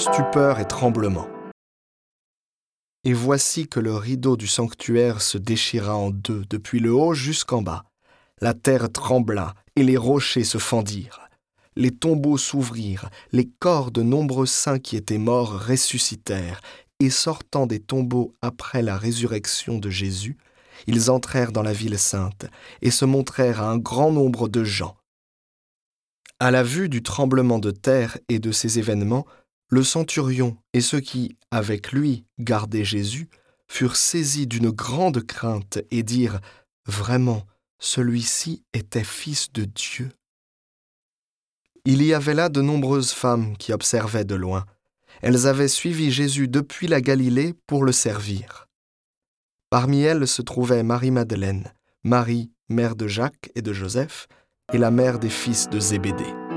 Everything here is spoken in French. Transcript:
stupeur et tremblement. Et voici que le rideau du sanctuaire se déchira en deux, depuis le haut jusqu'en bas. La terre trembla, et les rochers se fendirent. Les tombeaux s'ouvrirent, les corps de nombreux saints qui étaient morts ressuscitèrent, et sortant des tombeaux après la résurrection de Jésus, ils entrèrent dans la ville sainte, et se montrèrent à un grand nombre de gens. À la vue du tremblement de terre et de ces événements, le centurion et ceux qui, avec lui, gardaient Jésus, furent saisis d'une grande crainte et dirent Vraiment, celui-ci était fils de Dieu. Il y avait là de nombreuses femmes qui observaient de loin. Elles avaient suivi Jésus depuis la Galilée pour le servir. Parmi elles se trouvait Marie-Madeleine, Marie, mère de Jacques et de Joseph, et la mère des fils de Zébédée.